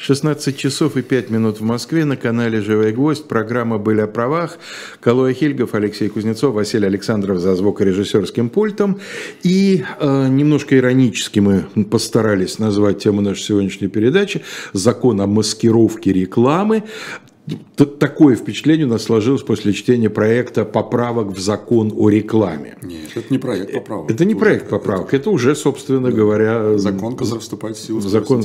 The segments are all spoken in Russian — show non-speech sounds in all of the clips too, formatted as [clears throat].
16 часов и 5 минут в Москве на канале «Живой гвоздь». Программа «Были о правах». Калоя Хильгов, Алексей Кузнецов, Василий Александров за звукорежиссерским пультом. И э, немножко иронически мы постарались назвать тему нашей сегодняшней передачи «Закон о маскировке рекламы». Такое впечатление у нас сложилось после чтения проекта поправок в закон о рекламе. Нет, это не проект поправок. Это не уже, проект поправок, это, это уже, собственно да. говоря... Закон, который вступает в силу. Закон.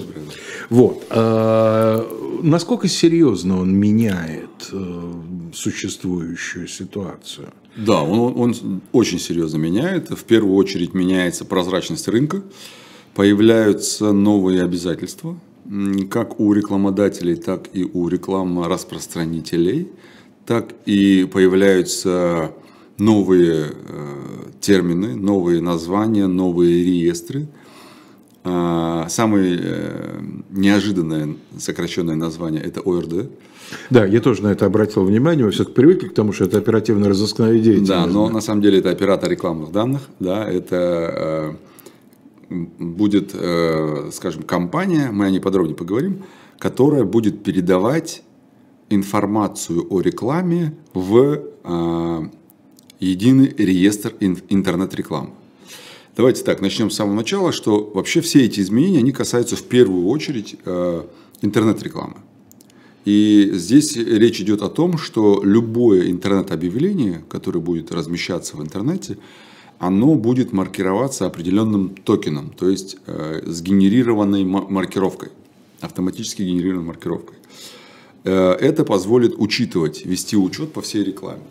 Вот. А, насколько серьезно он меняет э, существующую ситуацию? Да, он, он очень серьезно меняет. В первую очередь меняется прозрачность рынка, появляются новые обязательства – как у рекламодателей, так и у рекламораспространителей, так и появляются новые э, термины, новые названия, новые реестры. А, самое э, неожиданное сокращенное название – это ОРД. Да, я тоже на это обратил внимание, мы все-таки привыкли к тому, что это оперативно-розыскная деятельность. Да, но на самом деле это оператор рекламных данных, да, это э, будет, э, скажем, компания, мы о ней подробнее поговорим, которая будет передавать информацию о рекламе в э, единый реестр интернет-рекламы. Давайте так, начнем с самого начала, что вообще все эти изменения, они касаются в первую очередь э, интернет-рекламы. И здесь речь идет о том, что любое интернет-объявление, которое будет размещаться в интернете, оно будет маркироваться определенным токеном, то есть э, сгенерированной маркировкой, автоматически генерированной маркировкой. Э, это позволит учитывать, вести учет по всей рекламе.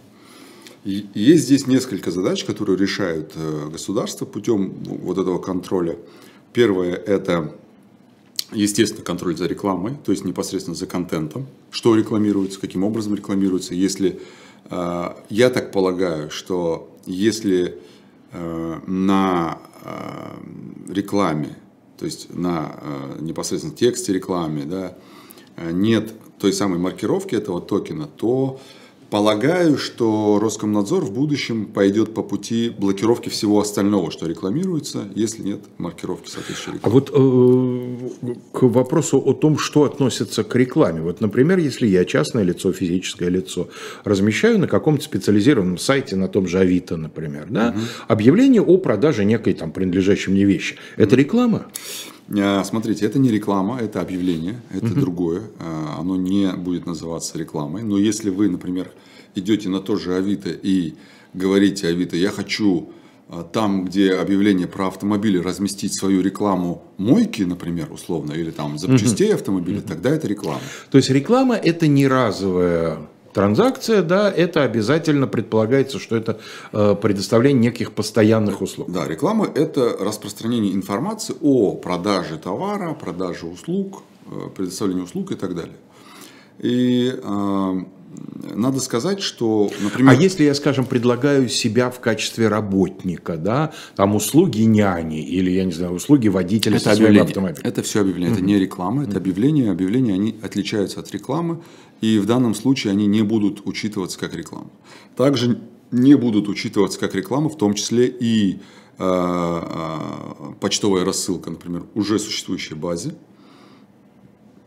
И есть здесь несколько задач, которые решают э, государство путем вот этого контроля. Первое – это, естественно, контроль за рекламой, то есть непосредственно за контентом, что рекламируется, каким образом рекламируется. Если, э, я так полагаю, что если на э, рекламе, то есть на э, непосредственно тексте рекламе, да, нет той самой маркировки этого токена, то Полагаю, что Роскомнадзор в будущем пойдет по пути блокировки всего остального, что рекламируется, если нет маркировки соответствующей рекламы. А вот э, к вопросу о том, что относится к рекламе. Вот, например, если я частное лицо, физическое лицо, размещаю на каком-то специализированном сайте, на том же Авито, например, да, угу. объявление о продаже некой там принадлежащей мне вещи. Это реклама? А, смотрите, это не реклама, это объявление, это угу. другое. А, оно не будет называться рекламой. Но если вы, например, идете на то же Авито и говорите Авито, я хочу а, там, где объявление про автомобили, разместить свою рекламу мойки, например, условно, или там запчастей автомобиля, угу. тогда это реклама. То есть реклама это не разовая транзакция, да, это обязательно предполагается, что это э, предоставление неких постоянных услуг. Да, реклама – это распространение информации о продаже товара, продаже услуг, э, предоставлении услуг и так далее. И э, надо сказать, что, например... А если я, скажем, предлагаю себя в качестве работника, да, там услуги няни или, я не знаю, услуги водителя это со автомобиля? Это все объявление, mm-hmm. это не реклама, это объявление. Объявления, они отличаются от рекламы, и в данном случае они не будут учитываться как реклама. Также не будут учитываться как реклама, в том числе и э, э, почтовая рассылка, например, уже существующей базе,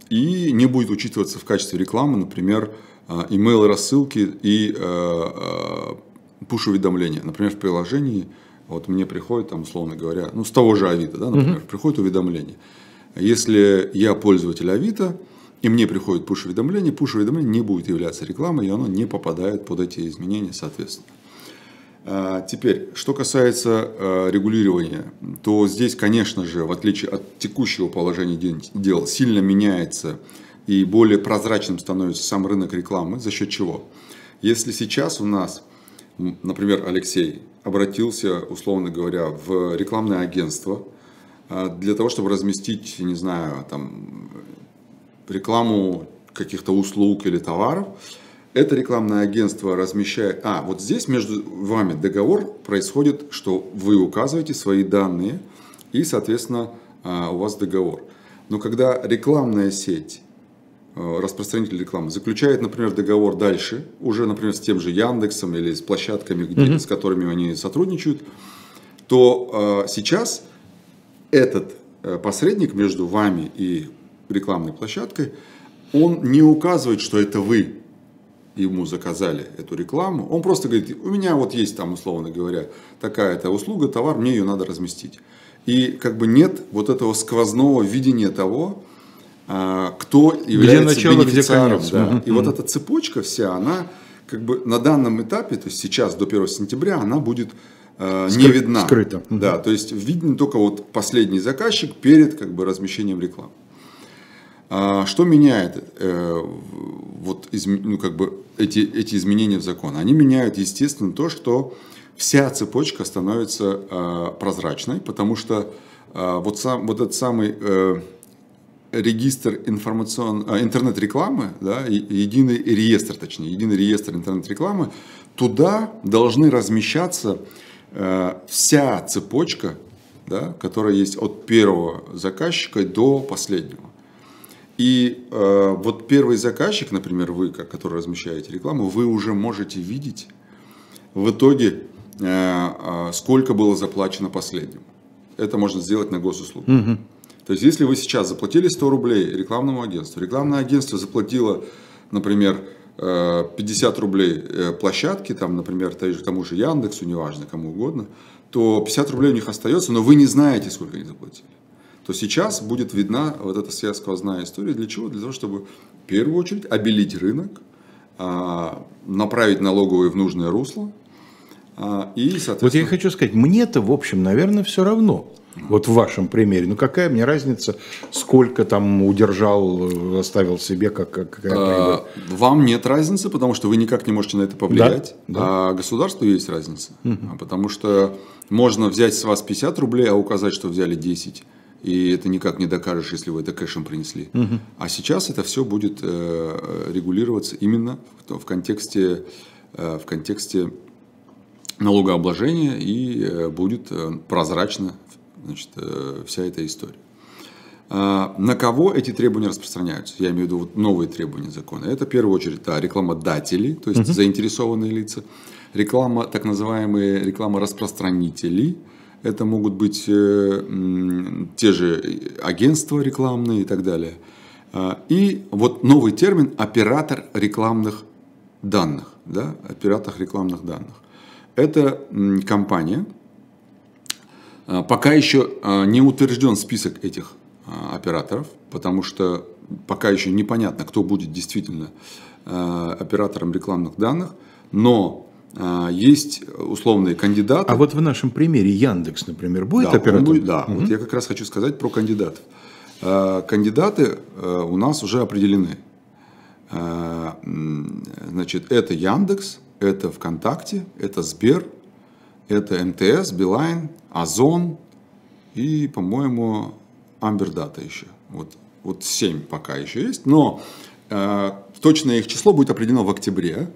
и не будет учитываться в качестве рекламы, например, email э, рассылки и push-уведомления. Например, в приложении вот мне приходит, там, условно говоря, ну, с того же Авито, да, например, uh-huh. приходит уведомление. Если я пользователь Авито, и мне приходит push-уведомление, push-уведомление не будет являться рекламой, и оно не попадает под эти изменения соответственно. А, теперь, что касается а, регулирования, то здесь, конечно же, в отличие от текущего положения дел, сильно меняется и более прозрачным становится сам рынок рекламы. За счет чего? Если сейчас у нас, например, Алексей обратился, условно говоря, в рекламное агентство а, для того, чтобы разместить, не знаю, там, рекламу каких-то услуг или товаров, это рекламное агентство размещает... А, вот здесь между вами договор происходит, что вы указываете свои данные, и, соответственно, а, у вас договор. Но когда рекламная сеть, распространитель рекламы, заключает, например, договор дальше, уже, например, с тем же Яндексом или с площадками, где, mm-hmm. с которыми они сотрудничают, то э, сейчас этот посредник между вами и рекламной площадкой, он не указывает, что это вы ему заказали эту рекламу. Он просто говорит, у меня вот есть там, условно говоря, такая-то услуга, товар, мне ее надо разместить. И как бы нет вот этого сквозного видения того, кто является где начало, бенефициаром. Где да. И вот эта цепочка вся, она как бы на данном этапе, то есть сейчас до 1 сентября, она будет э, Скры- не видна. Скрыто. Да, то есть виден только вот последний заказчик перед как бы размещением рекламы. А, что меняет э, вот, из, ну, как бы эти, эти изменения в закон? Они меняют, естественно, то, что вся цепочка становится э, прозрачной, потому что э, вот, сам, вот этот самый э, регистр информацион... А, интернет-рекламы, да, единый реестр, точнее, единый реестр интернет-рекламы, туда должны размещаться э, вся цепочка, да, которая есть от первого заказчика до последнего. И э, вот первый заказчик, например, вы, который размещаете рекламу, вы уже можете видеть в итоге, э, э, сколько было заплачено последним. Это можно сделать на госуслугу. Угу. То есть, если вы сейчас заплатили 100 рублей рекламному агентству, рекламное агентство заплатило, например, 50 э, рублей э, площадке, там, например, тому же Яндексу, неважно, кому угодно, то 50 рублей у них остается, но вы не знаете, сколько они заплатили. То сейчас будет видна вот эта вся сквозная история. Для чего? Для того, чтобы в первую очередь обелить рынок, а, направить налоговые в нужное русло, а, и, соответственно... Вот я хочу сказать, мне-то, в общем, наверное, все равно. Вот в вашем примере. Ну какая мне разница, сколько там удержал, оставил себе, как, какая а, Вам нет разницы, потому что вы никак не можете на это повлиять. Да? Да. А государству есть разница. Угу. Потому что можно взять с вас 50 рублей, а указать, что взяли 10. И это никак не докажешь, если вы это кэшем принесли. Угу. А сейчас это все будет э, регулироваться именно в, контексте, э, в контексте налогообложения и э, будет прозрачно значит, э, вся эта история. А, на кого эти требования распространяются? Я имею в виду вот новые требования закона. Это в первую очередь да, рекламодатели, то есть угу. заинтересованные лица, реклама, так называемые рекламораспространители, это могут быть э, те же агентства рекламные и так далее. А, и вот новый термин оператор рекламных данных, да, оператор рекламных данных. Это компания, пока еще а, не утвержден список этих а, операторов, потому что пока еще непонятно, кто будет действительно оператором рекламных данных, но есть условные кандидаты. А вот в нашем примере Яндекс, например, будет да, оператором? Будет, да, угу. вот я как раз хочу сказать про кандидатов. Кандидаты у нас уже определены. Значит, это Яндекс, это ВКонтакте, это Сбер, это МТС, Билайн, Озон и, по-моему, Амбердата еще. Вот, вот 7 пока еще есть. Но э, точное их число будет определено в октябре.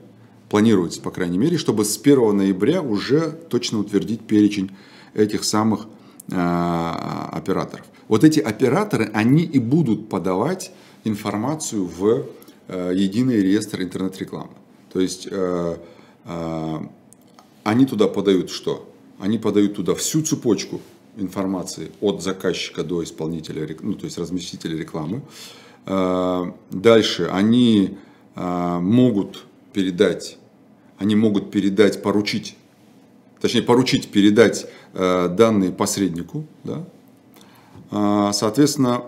Планируется, по крайней мере, чтобы с 1 ноября уже точно утвердить перечень этих самых э, операторов. Вот эти операторы, они и будут подавать информацию в э, единый реестр интернет-рекламы. То есть э, э, они туда подают что? Они подают туда всю цепочку информации от заказчика до исполнителя, ну, то есть разместителя рекламы. А, дальше они а, могут передать, они могут передать, поручить, точнее поручить передать а, данные посреднику, да? Соответственно,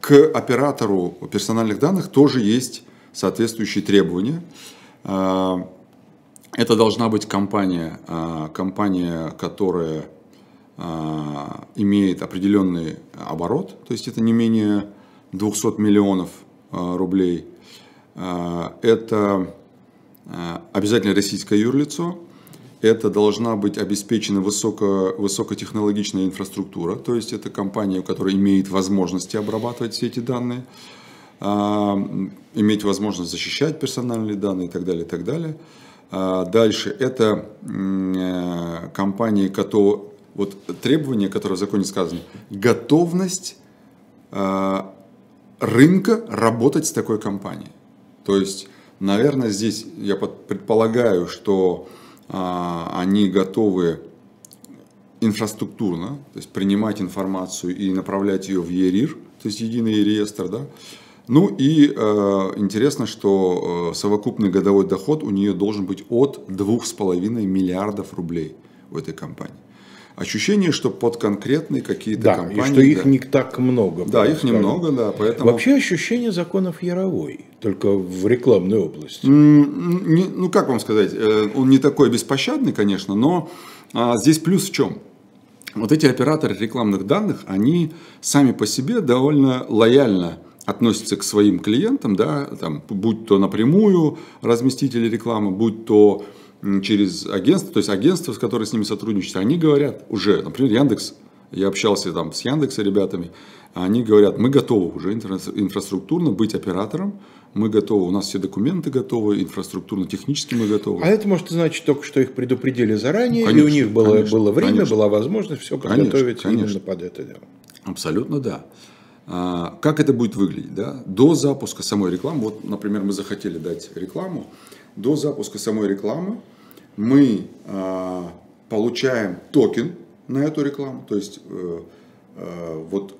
к оператору персональных данных тоже есть соответствующие требования. Это должна быть компания, а, компания, которая а, имеет определенный оборот, то есть это не менее 200 миллионов а, рублей. Это обязательно российское юрлицо, это должна быть обеспечена высоко, высокотехнологичная инфраструктура, то есть это компания, которая имеет возможности обрабатывать все эти данные, иметь возможность защищать персональные данные и так далее, и так далее. А, дальше это э, компании, которые, вот требования, которые в законе сказаны, готовность а, рынка работать с такой компанией. То есть, наверное, здесь я предполагаю, что а, они готовы инфраструктурно, то есть принимать информацию и направлять ее в ЕРИР, то есть единый реестр, да. Ну и э, интересно, что э, совокупный годовой доход у нее должен быть от 2,5 миллиардов рублей у этой компании. Ощущение, что под конкретные какие-то да, компании... и что их да, не так много. Да, их скажем. немного, да, поэтому... Вообще ощущение законов Яровой, только в рекламной области. Не, ну, как вам сказать, э, он не такой беспощадный, конечно, но а, здесь плюс в чем? Вот эти операторы рекламных данных, они сами по себе довольно лояльно относятся к своим клиентам, да, там, будь то напрямую разместители рекламы, будь то через агентство, то есть агентство, с которое с ними сотрудничают, они говорят уже, например, Яндекс, я общался там с Яндекса ребятами, они говорят, мы готовы уже инфраструктурно быть оператором, мы готовы, у нас все документы готовы, инфраструктурно-технически мы готовы. А это может значить только, что их предупредили заранее, конечно, и у них было, конечно, было время, конечно. была возможность все подготовить конечно, конечно. именно под это дело. Абсолютно да. А, как это будет выглядеть? Да? До запуска самой рекламы, вот, например, мы захотели дать рекламу, до запуска самой рекламы мы а, получаем токен на эту рекламу, то есть э, э, вот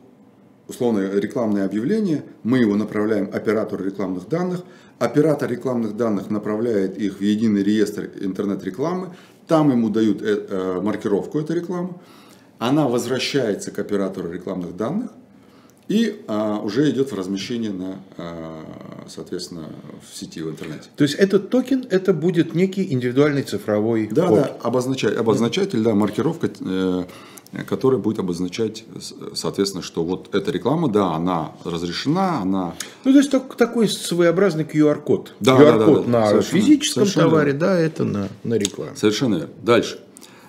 условное рекламное объявление, мы его направляем оператору рекламных данных, оператор рекламных данных направляет их в единый реестр интернет-рекламы, там ему дают э, маркировку этой рекламы, она возвращается к оператору рекламных данных, и а, уже идет в размещение на, а, соответственно, в сети, в интернете. То есть этот токен, это будет некий индивидуальный цифровой да, код? Да, обозначать, обозначатель, да, маркировка, э, которая будет обозначать, соответственно, что вот эта реклама, да, она разрешена, она... Ну, то есть так, такой своеобразный QR-код. Да, QR-код да, да, да, на совершенно, физическом совершенно товаре, да, это на, на рекламе. Совершенно верно. Дальше.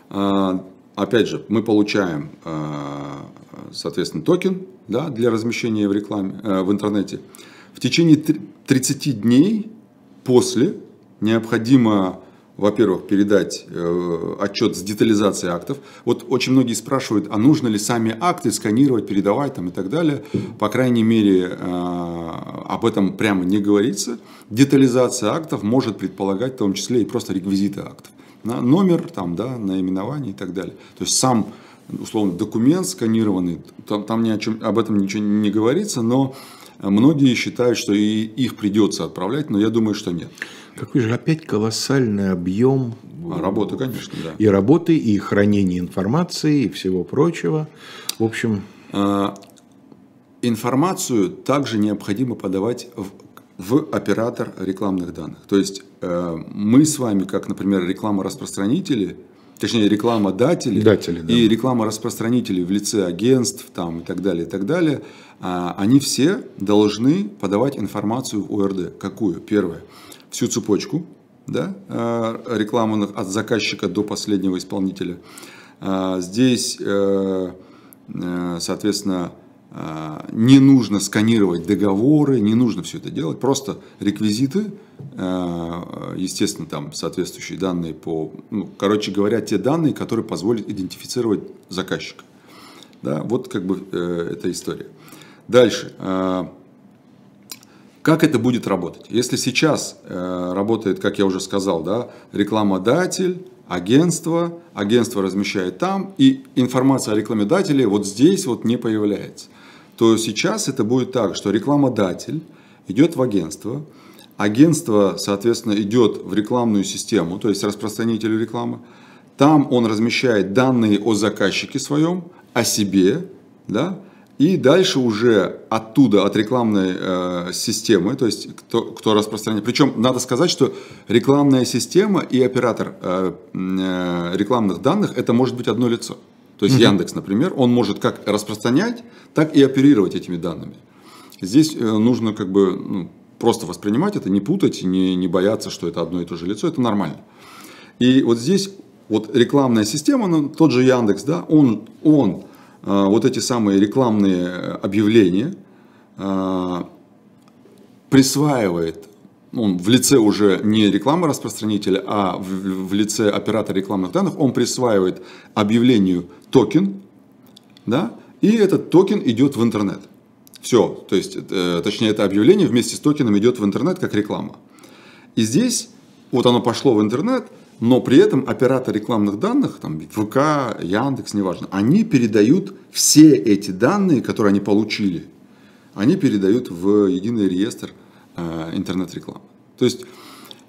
А, опять же, мы получаем, а, соответственно, токен да, для размещения в рекламе, э, в интернете. В течение 30 дней после необходимо, во-первых, передать э, отчет с детализацией актов. Вот очень многие спрашивают, а нужно ли сами акты сканировать, передавать там и так далее. По крайней мере, э, об этом прямо не говорится. Детализация актов может предполагать в том числе и просто реквизиты актов номер, там, да, наименование и так далее. То есть сам условно документ сканированный, там, там ни о чем, об этом ничего не говорится, но многие считают, что и их придется отправлять, но я думаю, что нет. Какой же опять колоссальный объем а, работы, конечно, да. И работы, и хранения информации, и всего прочего. В общем... А, информацию также необходимо подавать в в оператор рекламных данных. То есть э, мы с вами, как, например, реклама-распространители, точнее рекламодатели Датели, да. и реклама-распространители в лице агентств там, и так далее, и так далее, э, они все должны подавать информацию в ОРД. Какую? Первое. Всю цепочку да, э, рекламных от заказчика до последнего исполнителя. Э, здесь, э, э, соответственно, а, не нужно сканировать договоры, не нужно все это делать, просто реквизиты, а, естественно, там соответствующие данные по, ну, короче говоря, те данные, которые позволят идентифицировать заказчика. Да, вот как бы э, эта история. Дальше. А, как это будет работать? Если сейчас э, работает, как я уже сказал, да, рекламодатель, агентство, агентство размещает там, и информация о рекламодателе вот здесь вот не появляется то сейчас это будет так, что рекламодатель идет в агентство, агентство, соответственно, идет в рекламную систему, то есть распространитель рекламы, там он размещает данные о заказчике своем, о себе, да, и дальше уже оттуда, от рекламной э, системы, то есть кто, кто распространяет. Причем надо сказать, что рекламная система и оператор э, э, рекламных данных это может быть одно лицо. То есть Яндекс, например, он может как распространять, так и оперировать этими данными. Здесь э, нужно как бы ну, просто воспринимать это, не путать, не, не бояться, что это одно и то же лицо, это нормально. И вот здесь вот рекламная система, ну, тот же Яндекс, да, он, он э, вот эти самые рекламные объявления э, присваивает он в лице уже не рекламы распространителя, а в, в лице оператора рекламных данных, он присваивает объявлению токен, да, и этот токен идет в интернет. Все, то есть, э, точнее, это объявление вместе с токеном идет в интернет как реклама. И здесь, вот оно пошло в интернет, но при этом оператор рекламных данных, там ВК, Яндекс, неважно, они передают все эти данные, которые они получили, они передают в единый реестр интернет-рекламы. То есть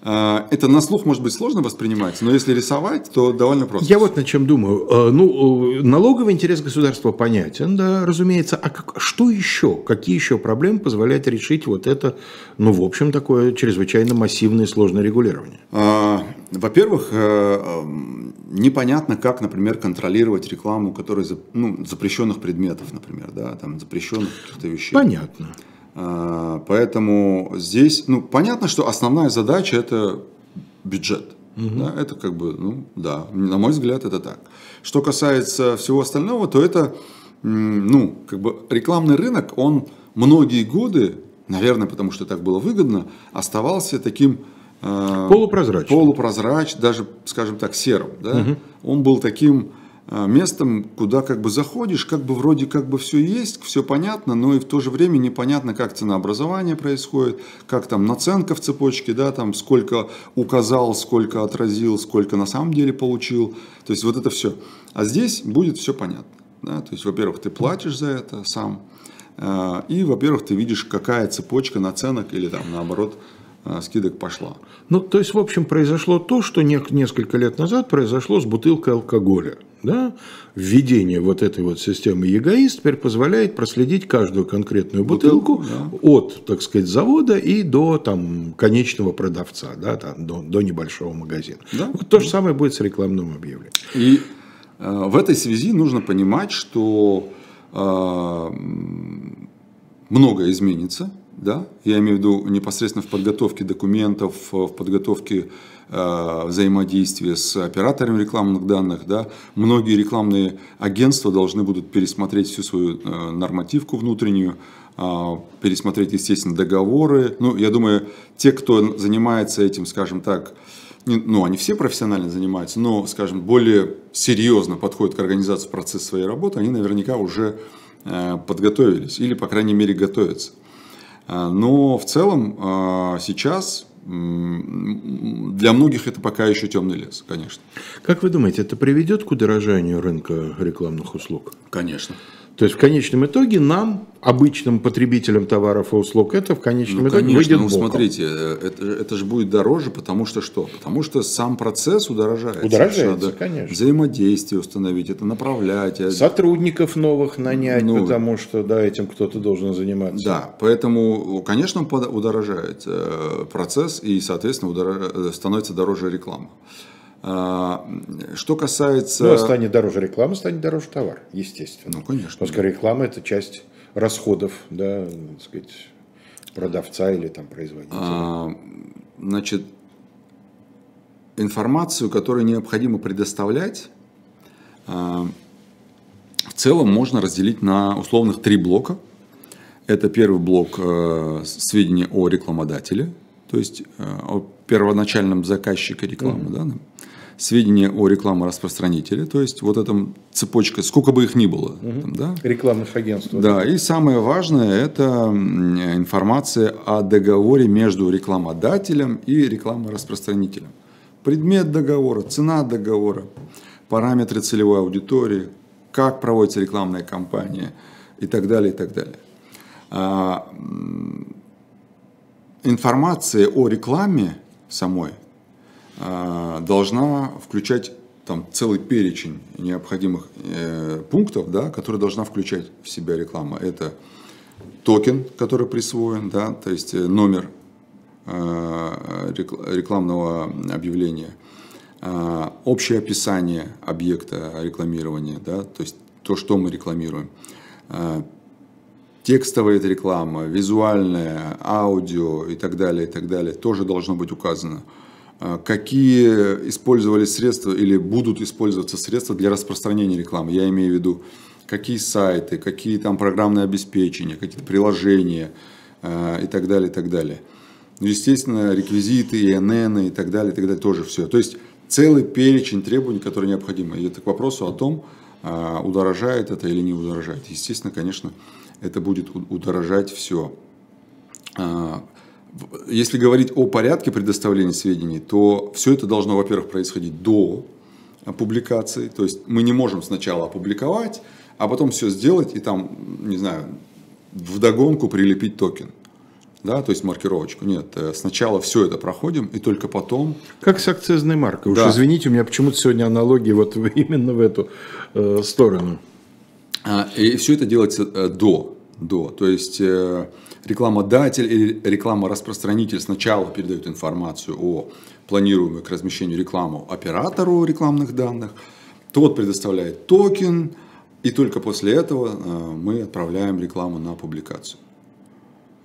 а, это на слух может быть сложно воспринимать, но если рисовать, то довольно просто. Я вот над чем думаю. А, ну, налоговый интерес государства понятен, да, разумеется. А как, что еще? Какие еще проблемы позволяют решить вот это, ну, в общем, такое чрезвычайно массивное и сложное регулирование? Во-первых, э, непонятно, как, например, контролировать рекламу, которая ну, запрещенных предметов, например, да, там запрещенных каких-то вещей. Понятно. А, поэтому здесь, ну, понятно, что основная задача это бюджет. Угу. Да, это как бы, ну, да, на мой взгляд, это так. Что касается всего остального, то это, ну, как бы рекламный рынок, он многие годы, наверное, потому что так было выгодно, оставался таким э, полупрозрачным, полупрозрач, даже, скажем так, серым. Да? Угу. Он был таким местом, куда как бы заходишь, как бы вроде как бы все есть, все понятно, но и в то же время непонятно, как ценообразование происходит, как там наценка в цепочке, да, там сколько указал, сколько отразил, сколько на самом деле получил. То есть вот это все. А здесь будет все понятно. Да? То есть, во-первых, ты платишь за это сам, а, и, во-первых, ты видишь, какая цепочка наценок или там наоборот а, скидок пошла. Ну, то есть, в общем, произошло то, что несколько лет назад произошло с бутылкой алкоголя. Да? Введение вот этой вот системы ЕГАИС теперь позволяет проследить каждую конкретную бутылку, бутылку да. от, так сказать, завода и до там, конечного продавца, да, там, до, до небольшого магазина. Да? Вот то же самое будет с рекламным объявлением. И э, в этой связи нужно понимать, что э, многое изменится. Да? Я имею в виду непосредственно в подготовке документов, в подготовке Э, взаимодействие с операторами рекламных данных. Да. Многие рекламные агентства должны будут пересмотреть всю свою э, нормативку внутреннюю, э, пересмотреть, естественно, договоры. Ну, я думаю, те, кто занимается этим, скажем так, ну, они все профессионально занимаются, но, скажем, более серьезно подходят к организации процесса своей работы, они наверняка уже подготовились или, по крайней мере, готовятся. Но в целом сейчас для многих это пока еще темный лес, конечно. Как вы думаете, это приведет к удорожанию рынка рекламных услуг? Конечно. То есть в конечном итоге нам, обычным потребителям товаров и услуг, это в конечном ну, итоге конечно, выйдет ну, боком. смотрите, э, это, это же будет дороже, потому что что? Потому что сам процесс удорожается. Удорожается, конечно. Взаимодействие установить, это направлять. Э, Сотрудников новых нанять, ну, потому что да, этим кто-то должен заниматься. Да, поэтому, конечно, удорожает э, процесс и, соответственно, удорож... становится дороже реклама. А, что касается... Ну, станет дороже реклама, станет дороже товар, естественно. Ну, конечно. Поскольку реклама – это часть расходов, да, так сказать, продавца или там производителя. А, значит, информацию, которую необходимо предоставлять, а, в целом можно разделить на условных три блока. Это первый блок э, сведения о рекламодателе, то есть э, о первоначальном заказчике рекламы, mm-hmm. да, сведения о рекламораспространителе, то есть вот эта цепочка, сколько бы их ни было. Угу. Там, да? Рекламных агентств. Да, и самое важное – это информация о договоре между рекламодателем и рекламораспространителем. Предмет договора, цена договора, параметры целевой аудитории, как проводится рекламная кампания и так далее, и так далее. А, информация о рекламе самой должна включать там целый перечень необходимых э, пунктов, да, которые должна включать в себя реклама. Это токен, который присвоен, да, то есть э, номер э, рекламного объявления, э, общее описание объекта рекламирования, да, то есть то, что мы рекламируем, э, текстовая реклама, визуальная, аудио и так далее, и так далее, тоже должно быть указано. А, какие использовались средства или будут использоваться средства для распространения рекламы. Я имею в виду, какие сайты, какие там программные обеспечения, какие-то приложения а, и так далее, и так далее. Ну, естественно, реквизиты, ИНН и так далее, и так далее, тоже все. То есть целый перечень требований, которые необходимы. И это к вопросу о том, а, удорожает это или не удорожает. Естественно, конечно, это будет удорожать все. Если говорить о порядке предоставления сведений, то все это должно, во-первых, происходить до публикации. То есть мы не можем сначала опубликовать, а потом все сделать и там, не знаю, в догонку прилепить токен. Да, то есть маркировочку. Нет, э, сначала все это проходим, и только потом... Как с акцизной маркой. Уж да. извините, у меня почему-то сегодня аналогии вот [laughs] именно в эту э, сторону. А, и все это делается э, до. до. То есть э, рекламодатель или реклама-распространитель сначала передают информацию о планируемой к размещению рекламу оператору рекламных данных, тот предоставляет токен, и только после этого э, мы отправляем рекламу на публикацию.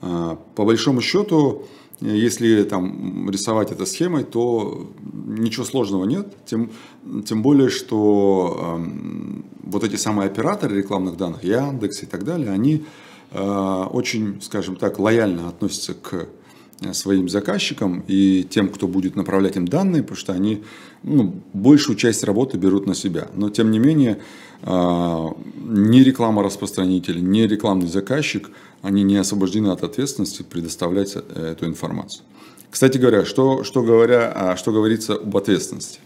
Э, по большому счету, если там рисовать это схемой, то ничего сложного нет. Тем, тем более, что э, вот эти самые операторы рекламных данных, Яндекс и так далее, они очень, скажем так, лояльно относятся к своим заказчикам и тем, кто будет направлять им данные, потому что они ну, большую часть работы берут на себя. Но тем не менее, э, ни реклама распространитель, ни рекламный заказчик, они не освобождены от ответственности предоставлять э, эту информацию. Кстати говоря, что, что, говоря, а, что говорится об ответственности?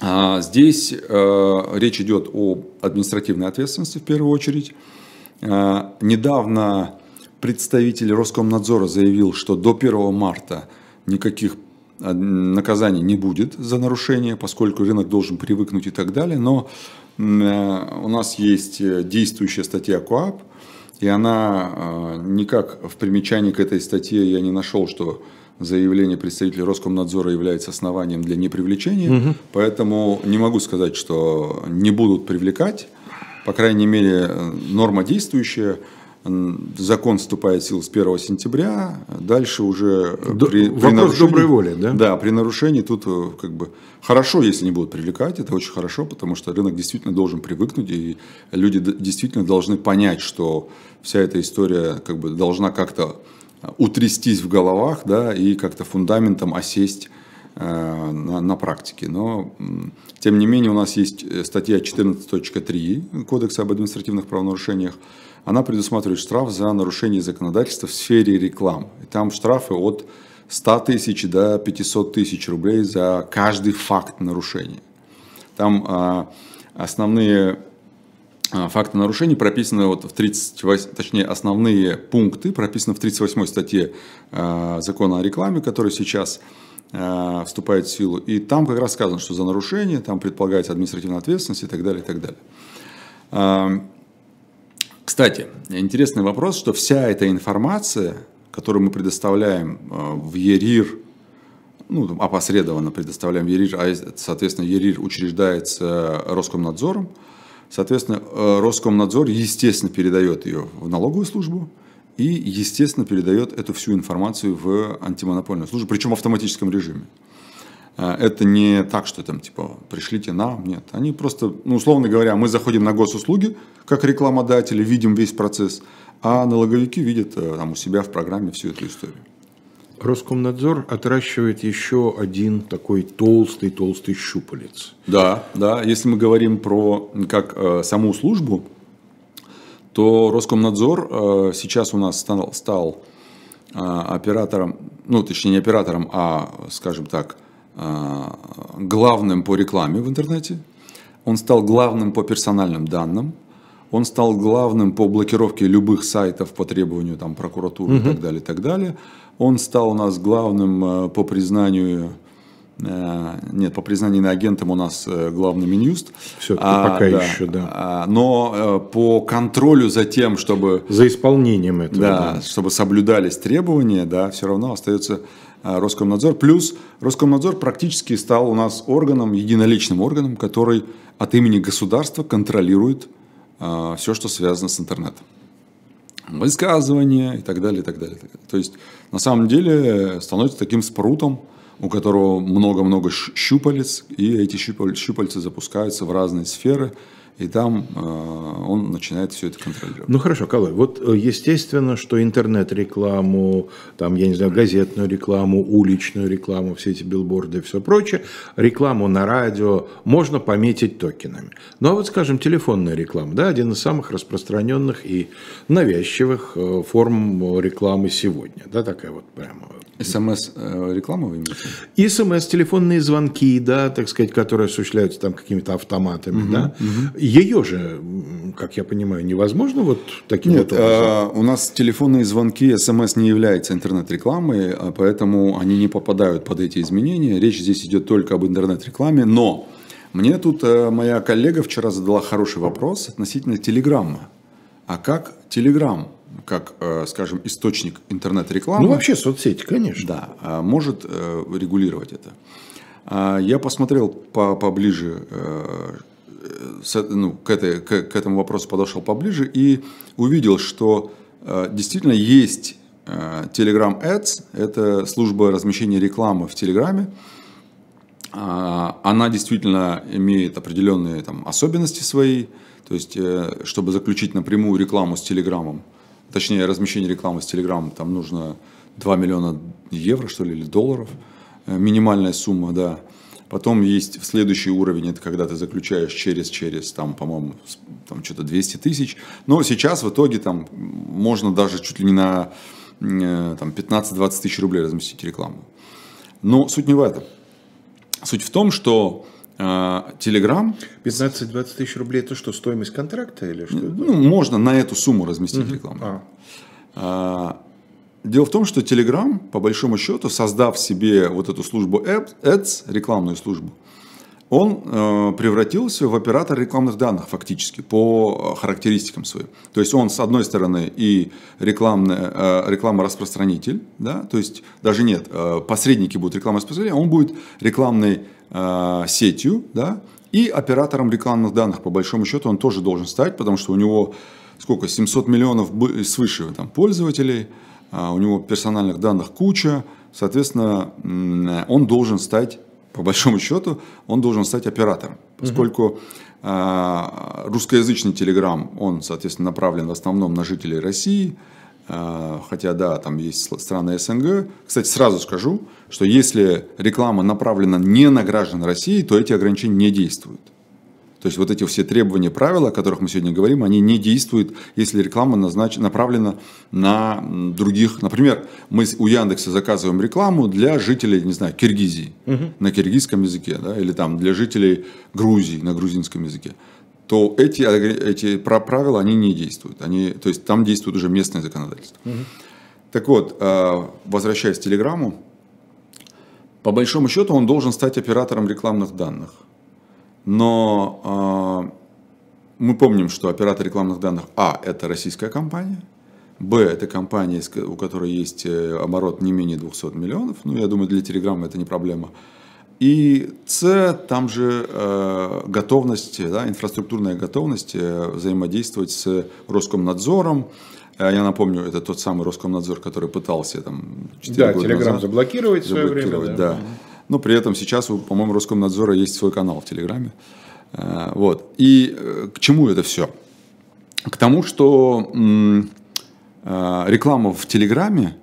А, здесь э, речь идет о административной ответственности в первую очередь. Недавно представитель Роскомнадзора заявил, что до 1 марта никаких а, наказаний не будет за нарушение, поскольку рынок должен привыкнуть и так далее. Но э, у нас есть э, действующая статья КОАП, и она э, никак в примечании к этой статье я не нашел, что заявление представителя Роскомнадзора является основанием для непривлечения, угу. поэтому не могу сказать, что не будут привлекать. По крайней мере, норма действующая – закон вступает в силу с 1 сентября, дальше уже э, Д- при, при нарушении, доброй воли, да? Да, при нарушении тут э, как бы хорошо, если не будут привлекать, это очень хорошо, потому что рынок действительно должен привыкнуть, и люди действительно должны понять, что вся эта история как бы должна как-то э, утрястись в головах, да, и как-то фундаментом осесть на, на практике. Но, тем не менее, у нас есть статья 14.3 Кодекса об административных правонарушениях, она предусматривает штраф за нарушение законодательства в сфере рекламы. И там штрафы от 100 тысяч до 500 тысяч рублей за каждый факт нарушения. Там а, основные а, факты нарушений прописаны вот в 38, точнее основные пункты прописаны в 38 статье а, закона о рекламе, который сейчас а, вступает в силу. И там как раз сказано, что за нарушение там предполагается административная ответственность и так далее, и так далее. А, кстати, интересный вопрос, что вся эта информация, которую мы предоставляем э, в ЕРИР, ну, опосредованно предоставляем ЕРИР, а, соответственно, ЕРИР учреждается Роскомнадзором, соответственно, э, Роскомнадзор, естественно, передает ее в налоговую службу и, естественно, передает эту всю информацию в антимонопольную службу, причем в автоматическом режиме. Э, это не так, что там, типа, пришлите нам, нет. Они просто, ну, условно говоря, мы заходим на госуслуги, как рекламодатели, видим весь процесс, а налоговики видят э, там, у себя в программе всю эту историю. Роскомнадзор отращивает еще один такой толстый-толстый щупалец. Да, да. Если мы говорим про как э, саму службу, то Роскомнадзор э, сейчас у нас стал, стал э, оператором, ну, точнее, не оператором, а, скажем так, Э, главным по рекламе в интернете, он стал главным по персональным данным, он стал главным по блокировке любых сайтов по требованию там, прокуратуры угу. и так далее, и так далее. Он стал у нас главным по признанию нет, по признанию иноагентом у нас главный Минюст. Все-таки а, пока да, еще, да. А, но по контролю за тем, чтобы... За исполнением этого. Да, да. чтобы соблюдались требования, да, все равно остается Роскомнадзор. Плюс Роскомнадзор практически стал у нас органом, единоличным органом, который от имени государства контролирует а, все, что связано с интернетом. Высказывания и так далее, и так далее. То есть, на самом деле, становится таким спрутом, у которого много-много щупалец, и эти щупальцы запускаются в разные сферы, и там э, он начинает все это контролировать. Ну хорошо, Калай, вот э, естественно, что интернет-рекламу, там, я не знаю, газетную рекламу, уличную рекламу, все эти билборды и все прочее, рекламу на радио можно пометить токенами. Ну а вот, скажем, телефонная реклама, да, один из самых распространенных и навязчивых э, форм рекламы сегодня, да, такая вот прямо СМС-реклама вы имеете? И СМС, телефонные звонки, да, так сказать, которые осуществляются там какими-то автоматами, угу, да. Угу. Ее же, как я понимаю, невозможно вот таким Нет, вот образом? А, у нас телефонные звонки, СМС не является интернет-рекламой, а поэтому они не попадают под эти изменения. Речь здесь идет только об интернет-рекламе, но мне тут э, моя коллега вчера задала хороший вопрос относительно Телеграмма. А как Телеграм как, э, скажем, источник интернет-рекламы. Ну, вообще соцсети, конечно. Да, а, может э, регулировать это. А, я посмотрел поближе, э, ну, к, этой, к, к этому вопросу подошел поближе и увидел, что действительно есть Telegram Ads, это служба размещения рекламы в Телеграме. А, она действительно имеет определенные там, особенности свои, то есть, чтобы заключить напрямую рекламу с Телеграмом, точнее размещение рекламы с Telegram, там нужно 2 миллиона евро, что ли, или долларов, э, минимальная сумма, да. Потом есть следующий уровень, это когда ты заключаешь через, через, там, по-моему, там что-то 200 тысяч. Но сейчас в итоге там можно даже чуть ли не на э, там, 15-20 тысяч рублей разместить рекламу. Но суть не в этом. Суть в том, что Телеграм. 15-20 тысяч рублей это что, стоимость контракта или что? Ну, можно на эту сумму разместить угу. рекламу. А. А, дело в том, что Telegram, по большому счету, создав себе вот эту службу Ads, рекламную службу, он э, превратился в оператор рекламных данных фактически по характеристикам своим. То есть он с одной стороны и рекламный, э, рекламораспространитель, да, то есть даже нет, э, посредники будут рекламораспространителем, а он будет рекламной э, сетью, да, и оператором рекламных данных. По большому счету он тоже должен стать, потому что у него сколько 700 миллионов свыше там пользователей, э, у него персональных данных куча, соответственно он должен стать по большому счету, он должен стать оператором, поскольку э, русскоязычный Телеграм, он, соответственно, направлен в основном на жителей России, э, хотя, да, там есть страны СНГ. Кстати, сразу скажу, что если реклама направлена не на граждан России, то эти ограничения не действуют. То есть вот эти все требования, правила, о которых мы сегодня говорим, они не действуют, если реклама назнач... направлена на других. Например, мы у Яндекса заказываем рекламу для жителей, не знаю, Киргизии угу. на киргизском языке, да, или там для жителей Грузии на грузинском языке то эти, эти правила, они не действуют. Они, то есть там действует уже местное законодательство. Угу. Так вот, а, возвращаясь к Телеграмму, по большому счету он должен стать оператором рекламных данных. Но э, мы помним, что оператор рекламных данных А – это российская компания, Б – это компания, у которой есть э, оборот не менее 200 миллионов. Ну, я думаю, для Телеграма это не проблема. И С, там же э, готовность, да, инфраструктурная готовность э, взаимодействовать с Роскомнадзором. Э, я напомню, это тот самый Роскомнадзор, который пытался там 4 да, года Телеграм назад заблокировать в свое время. Да. да. Но при этом сейчас, по-моему, Роскомнадзора есть свой канал в Телеграме. Э, вот. И к чему это все? К тому, что реклама в Телеграме,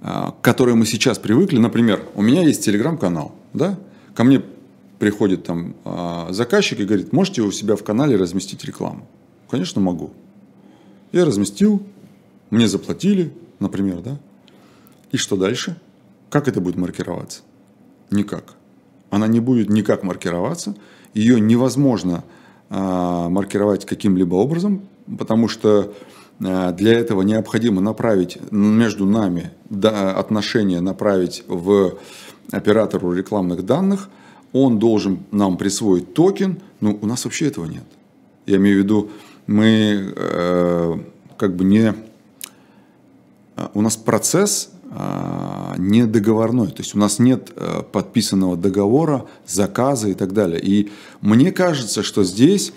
к которой мы сейчас привыкли, например, у меня есть Телеграм-канал, да? ко мне приходит там заказчик и говорит, можете у себя в канале разместить рекламу? Конечно, могу. Я разместил, мне заплатили, например, да? И что дальше? Как это будет маркироваться? Никак. Она не будет никак маркироваться. Ее невозможно э, маркировать каким-либо образом, потому что э, для этого необходимо направить между нами отношения направить в оператору рекламных данных. Он должен нам присвоить токен, но у нас вообще этого нет. Я имею в виду, мы э, как бы не... Э, у нас процесс а, не договорной. То есть у нас нет э, подписанного договора, заказа и так далее. И мне кажется, что здесь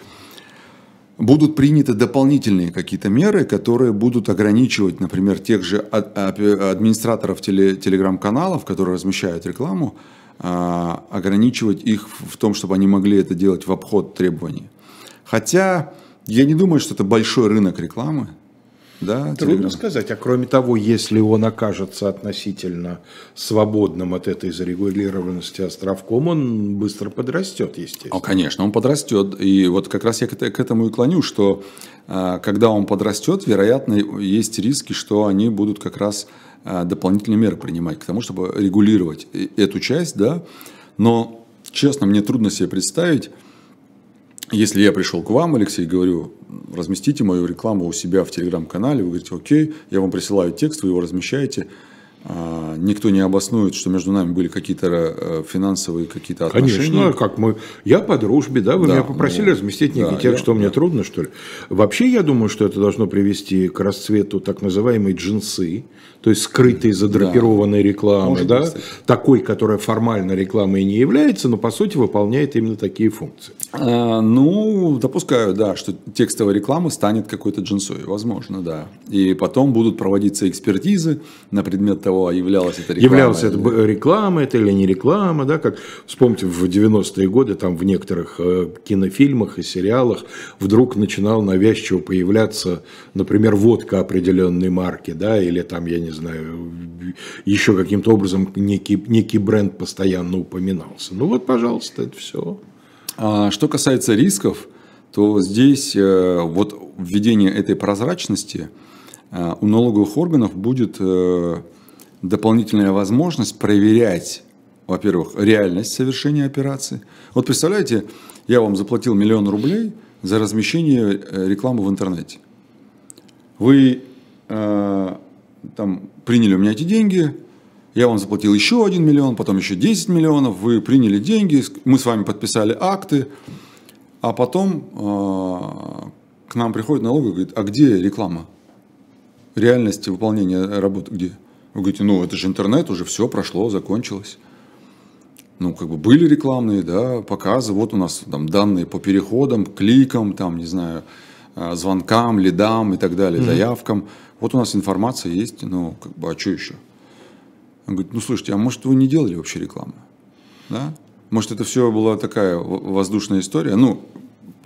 будут приняты дополнительные какие-то меры, которые будут ограничивать, например, тех же администраторов телеграм-каналов, которые размещают рекламу, а, ограничивать их в том, чтобы они могли это делать в обход требований. Хотя Я не думаю, что это большой рынок рекламы. Да, Трудно Telegram. сказать. А кроме того, если он окажется относительно свободным от этой зарегулированности островком, он быстро подрастет, естественно. О, конечно, он подрастет. И вот как раз я к этому и клоню, что а, когда он подрастет, вероятно, есть риски, что они будут как раз а, дополнительные меры принимать к тому, чтобы регулировать эту часть, да. Но, честно, мне трудно себе представить, если я пришел к вам, Алексей, говорю, разместите мою рекламу у себя в телеграм-канале, вы говорите, окей, я вам присылаю текст, вы его размещаете, никто не обоснует, что между нами были какие-то э, финансовые какие-то отношения. Конечно, как мы, я по дружбе, да, вы да, меня попросили ну, разместить некий да, текст, я, что мне трудно, что ли. Вообще, я думаю, что это должно привести к расцвету так называемой джинсы, то есть скрытой задрапированной да. рекламы, Может да, быть, такой, которая формально рекламой не является, но по сути выполняет именно такие функции. А, ну, допускаю, да, что текстовая реклама станет какой-то джинсой, возможно, да. И потом будут проводиться экспертизы на предмет того, являлась это реклама. Являлась это реклама это или не реклама, да, как вспомните в 90-е годы там в некоторых э, кинофильмах и сериалах вдруг начинал навязчиво появляться, например, водка определенной марки, да, или там, я не знаю, еще каким-то образом некий, некий бренд постоянно упоминался. Ну вот, пожалуйста, это все. А что касается рисков, то здесь э, вот введение этой прозрачности э, у налоговых органов будет э, дополнительная возможность проверять, во-первых, реальность совершения операции. Вот представляете, я вам заплатил миллион рублей за размещение рекламы в интернете. Вы там приняли у меня эти деньги, я вам заплатил еще 1 миллион, потом еще 10 миллионов, вы приняли деньги, мы с вами подписали акты, а потом э, к нам приходит налоговый и говорит, а где реклама? Реальность выполнения работы где? Вы говорите, ну это же интернет, уже все прошло, закончилось. Ну, как бы были рекламные, да, показы, вот у нас там данные по переходам, кликам, там, не знаю, а, звонкам, лидам и так далее, mm-hmm. заявкам. Вот у нас информация есть, ну, как бы, а что еще? Он говорит, ну, слушайте, а может, вы не делали вообще рекламу? Да? Может, это все была такая воздушная история? Ну,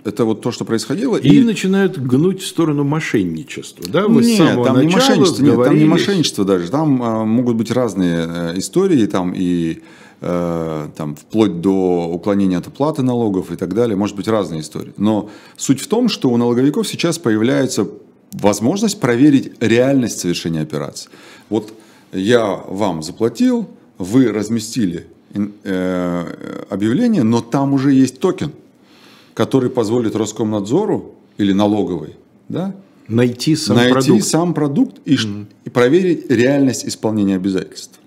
это вот то, что происходило. И, и начинают гнуть в сторону мошенничества. Да? Вы нет, с самого там не мошенничество, нет, там не мошенничество даже. Там а, могут быть разные а, истории, там и а, там, вплоть до уклонения от оплаты налогов и так далее. Может быть разные истории. Но суть в том, что у налоговиков сейчас появляется возможность проверить реальность совершения операции. Вот я вам заплатил, вы разместили э, объявление, но там уже есть токен, который позволит Роскомнадзору или налоговой да, найти сам найти продукт, сам продукт и, mm-hmm. и проверить реальность исполнения обязательств.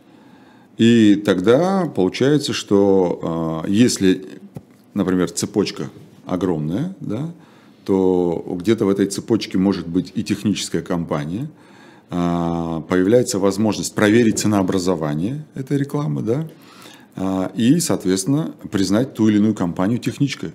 И тогда получается, что э, если, например, цепочка огромная, да, то где-то в этой цепочке может быть и техническая компания, а, появляется возможность проверить ценообразование этой рекламы, да, а, и, соответственно, признать ту или иную компанию техничкой.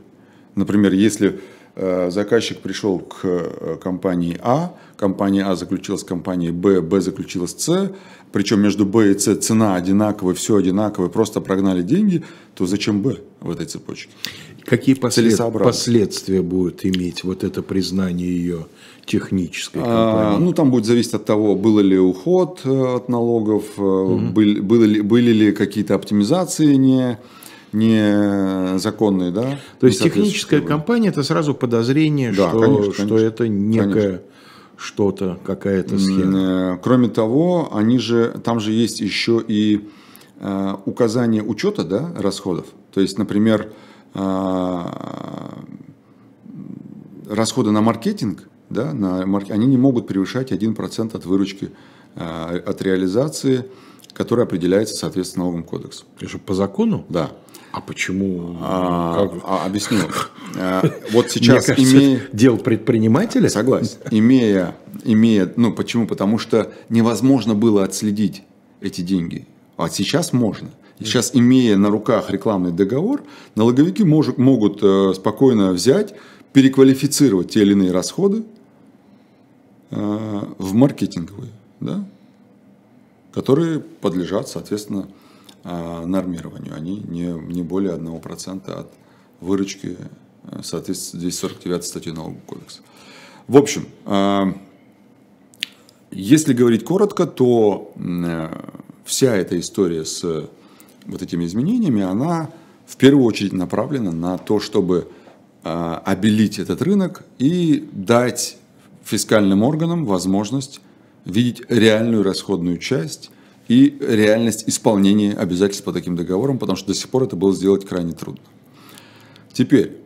Например, если э, заказчик пришел к э, компании А, компания А заключила с компанией Б, Б заключила с С, причем между Б и С цена одинаковая, все одинаковое, просто прогнали деньги, то зачем Б в этой цепочке? Какие послед... последствия будет иметь вот это признание ее технической а, компании? А, ну, там будет зависеть от того, был ли уход э, от налогов, угу. были, были, ли, были ли какие-то оптимизации не незаконные, да? То есть техническая компания это сразу подозрение, да, что, конечно, что конечно, это некое что-то, какая-то схема. Э, кроме того, они же, там же есть еще и э, указание учета да, расходов. То есть, например, э, расходы на маркетинг, да, на, они не могут превышать 1% от выручки э, от реализации, которая определяется, соответственно, налоговым кодексом. Это же по закону? Да. А почему? А, как... а, объясню. А, вот сейчас Мне кажется, имея... Дел предпринимателя? Согласен. Имея, имея, ну почему? Потому что невозможно было отследить эти деньги. А сейчас можно. Сейчас, имея на руках рекламный договор, налоговики может, могут э, спокойно взять, переквалифицировать те или иные расходы э, в маркетинговые, да, которые подлежат, соответственно, нормированию. Они не, не более 1% от выручки в соответствии с 249 статьей Налогового кодекса. В общем, если говорить коротко, то вся эта история с вот этими изменениями, она в первую очередь направлена на то, чтобы обелить этот рынок и дать фискальным органам возможность видеть реальную расходную часть и реальность исполнения обязательств по таким договорам, потому что до сих пор это было сделать крайне трудно. Теперь,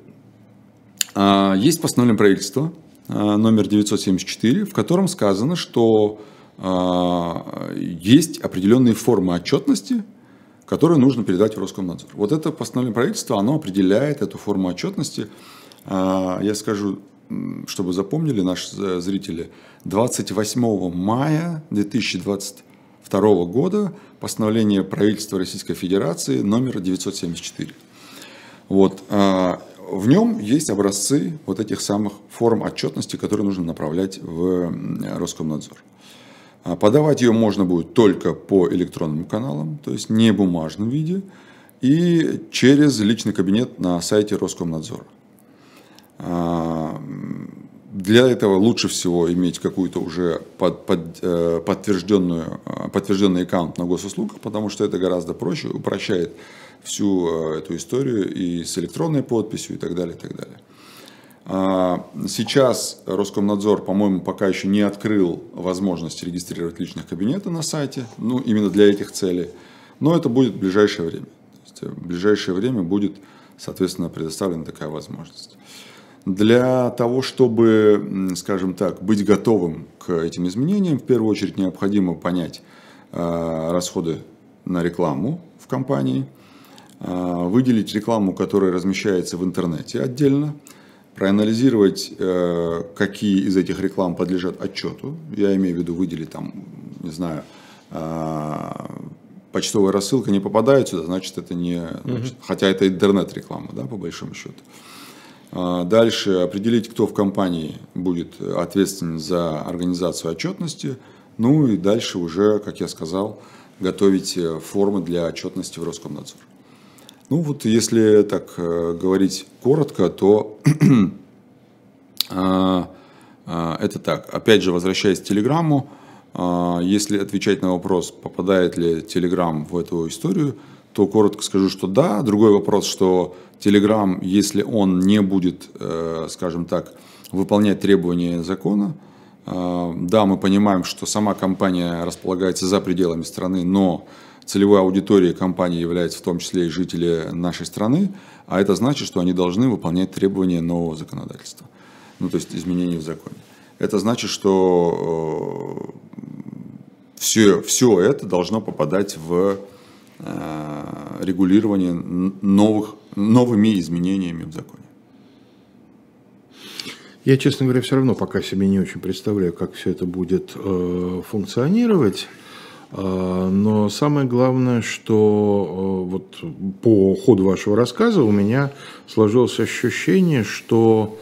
а, есть постановление правительства а, номер 974, в котором сказано, что а, есть определенные формы отчетности, которые нужно передать в Роскомнадзор. Вот это постановление правительства, оно определяет эту форму отчетности. Я скажу чтобы запомнили наши зрители, 28 мая 2022 года постановление правительства Российской Федерации номер 974. Вот, а, в нем есть образцы вот этих самых форм отчетности, которые нужно направлять в Роскомнадзор. А, подавать ее можно будет только по электронным каналам, то есть не в бумажном виде, и через личный кабинет на сайте Роскомнадзора. Для этого лучше всего иметь какую-то уже под, под, э, подтвержденную, э, подтвержденный аккаунт на госуслугах, потому что это гораздо проще, упрощает всю э, эту историю и с электронной подписью и так далее, и так далее. А, сейчас Роскомнадзор, по-моему, пока еще не открыл возможность регистрировать личных кабинеты на сайте, ну, именно для этих целей, но это будет в ближайшее время. Есть в ближайшее время будет, соответственно, предоставлена такая возможность. Для того, чтобы, скажем так, быть готовым к этим изменениям, в первую очередь необходимо понять э, расходы на рекламу в компании, э, выделить рекламу, которая размещается в интернете отдельно, проанализировать, э, какие из этих реклам подлежат отчету. Я имею в виду выделить там, не знаю, почтовая рассылка не попадает сюда, значит это не, значит, угу. хотя это интернет-реклама, да, по большому счету. А, дальше определить, кто в компании будет ответственен за организацию отчетности. Ну и дальше уже, как я сказал, готовить э, формы для отчетности в Роскомнадзор. Ну вот если так э, говорить коротко, то [clears throat] а, а, это так. Опять же, возвращаясь к Телеграмму, если отвечать на вопрос, попадает ли Телеграм в эту историю, то коротко скажу, что да. Другой вопрос, что Telegram, если он не будет, э, скажем так, выполнять требования закона, э, да, мы понимаем, что сама компания располагается за пределами страны, но целевой аудиторией компании является в том числе и жители нашей страны, а это значит, что они должны выполнять требования нового законодательства, ну то есть изменений в законе. Это значит, что все, э, все это должно попадать в Э, регулирования новых, новыми изменениями в законе. Я, честно говоря, все равно пока себе не очень представляю, как все это будет э, функционировать. Э, но самое главное, что э, вот по ходу вашего рассказа у меня сложилось ощущение, что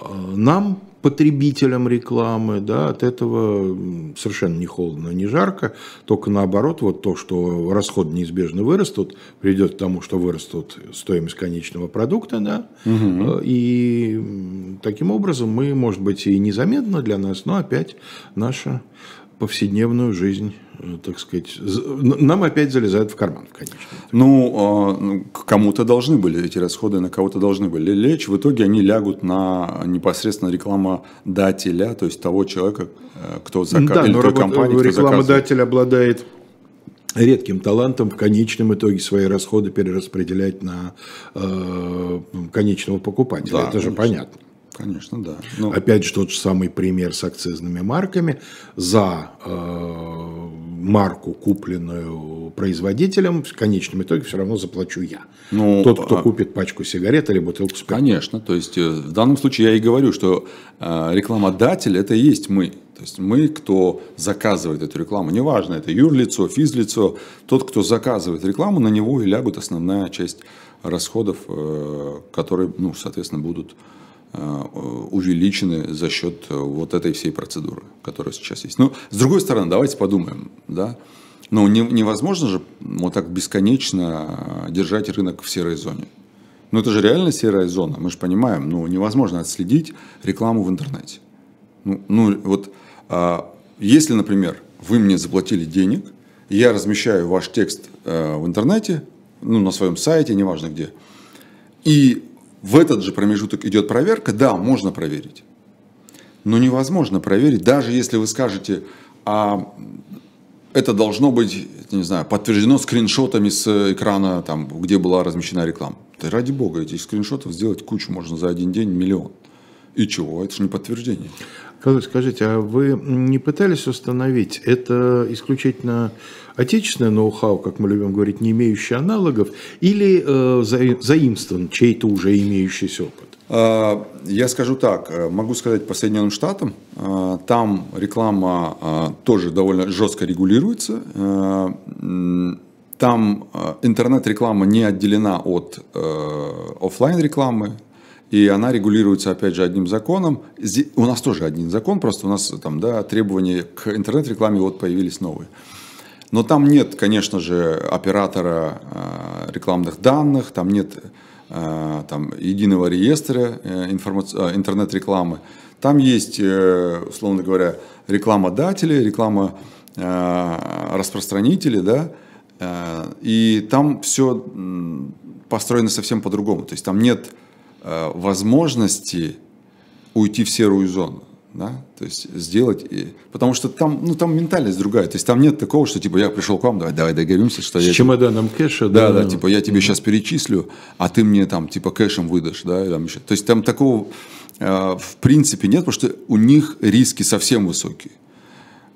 э, нам потребителям рекламы, да, от этого совершенно не холодно, не жарко, только наоборот, вот то, что расходы неизбежно вырастут, придет к тому, что вырастут стоимость конечного продукта, да, угу. и таким образом мы, может быть, и незаметно для нас, но опять наша повседневную жизнь Э, так сказать, нам опять залезают в карман в конечном. Ну, а, ну кому-то должны были эти расходы, на кого-то должны были лечь. В итоге они лягут на непосредственно рекламодателя, то есть того человека, э, кто заказывает, да, или той компании, рекламодатель обладает редким талантом в конечном итоге свои расходы перераспределять на э, конечного покупателя. Да, Это же конечно. понятно. Конечно, да. Но... Опять же, тот же самый пример с акцизными марками. За э, марку, купленную производителем, в конечном итоге все равно заплачу я. Ну, Тот, кто а... купит пачку сигарет или бутылку спиртного. Конечно. То есть, э, в данном случае я и говорю, что э, рекламодатель – это и есть мы. То есть мы, кто заказывает эту рекламу, неважно, это юрлицо, физлицо, тот, кто заказывает рекламу, на него и лягут основная часть расходов, э, которые, ну, соответственно, будут увеличены за счет э, вот этой всей процедуры, которая сейчас есть. Но с другой стороны, давайте подумаем, да, ну, не, невозможно же вот так бесконечно держать рынок в серой зоне. Но это же реально серая зона, мы же понимаем, ну невозможно отследить рекламу в интернете. Ну, ну вот, а, если, например, вы мне заплатили денег, я размещаю ваш текст э, в интернете, ну, на своем сайте, неважно где, и в этот же промежуток идет проверка, да, можно проверить. Но невозможно проверить, даже если вы скажете, а это должно быть, не знаю, подтверждено скриншотами с экрана, там, где была размещена реклама. Да ради бога, этих скриншотов сделать кучу можно за один день миллион. И чего? Это же не подтверждение. Скажите, а вы не пытались установить, это исключительно отечественное ноу-хау, как мы любим говорить, не имеющий аналогов, или э, заимствован чей-то уже имеющийся опыт? А, я скажу так, э, могу сказать по Соединенным Штатам, э, там реклама э, тоже довольно жестко регулируется, там интернет-реклама не отделена от офлайн рекламы, и она регулируется, опять же, одним законом. У нас тоже один закон, просто у нас там, да, требования к интернет-рекламе вот появились новые. Но там нет, конечно же, оператора э, рекламных данных, там нет э, там, единого реестра э, интернет-рекламы. Там есть, условно говоря, рекламодатели, реклама распространители, да, и там все построено совсем по-другому. То есть там нет Э, возможности уйти в серую зону. Да? То есть сделать, потому что там, ну, там ментальность другая, то есть там нет такого, что типа я пришел к вам, давай, давай договоримся, что С я... чемоданом кэша, да? Да, да, типа я тебе сейчас перечислю, а ты мне там типа кэшем выдашь, да, там еще. То есть там такого э, в принципе нет, потому что у них риски совсем высокие.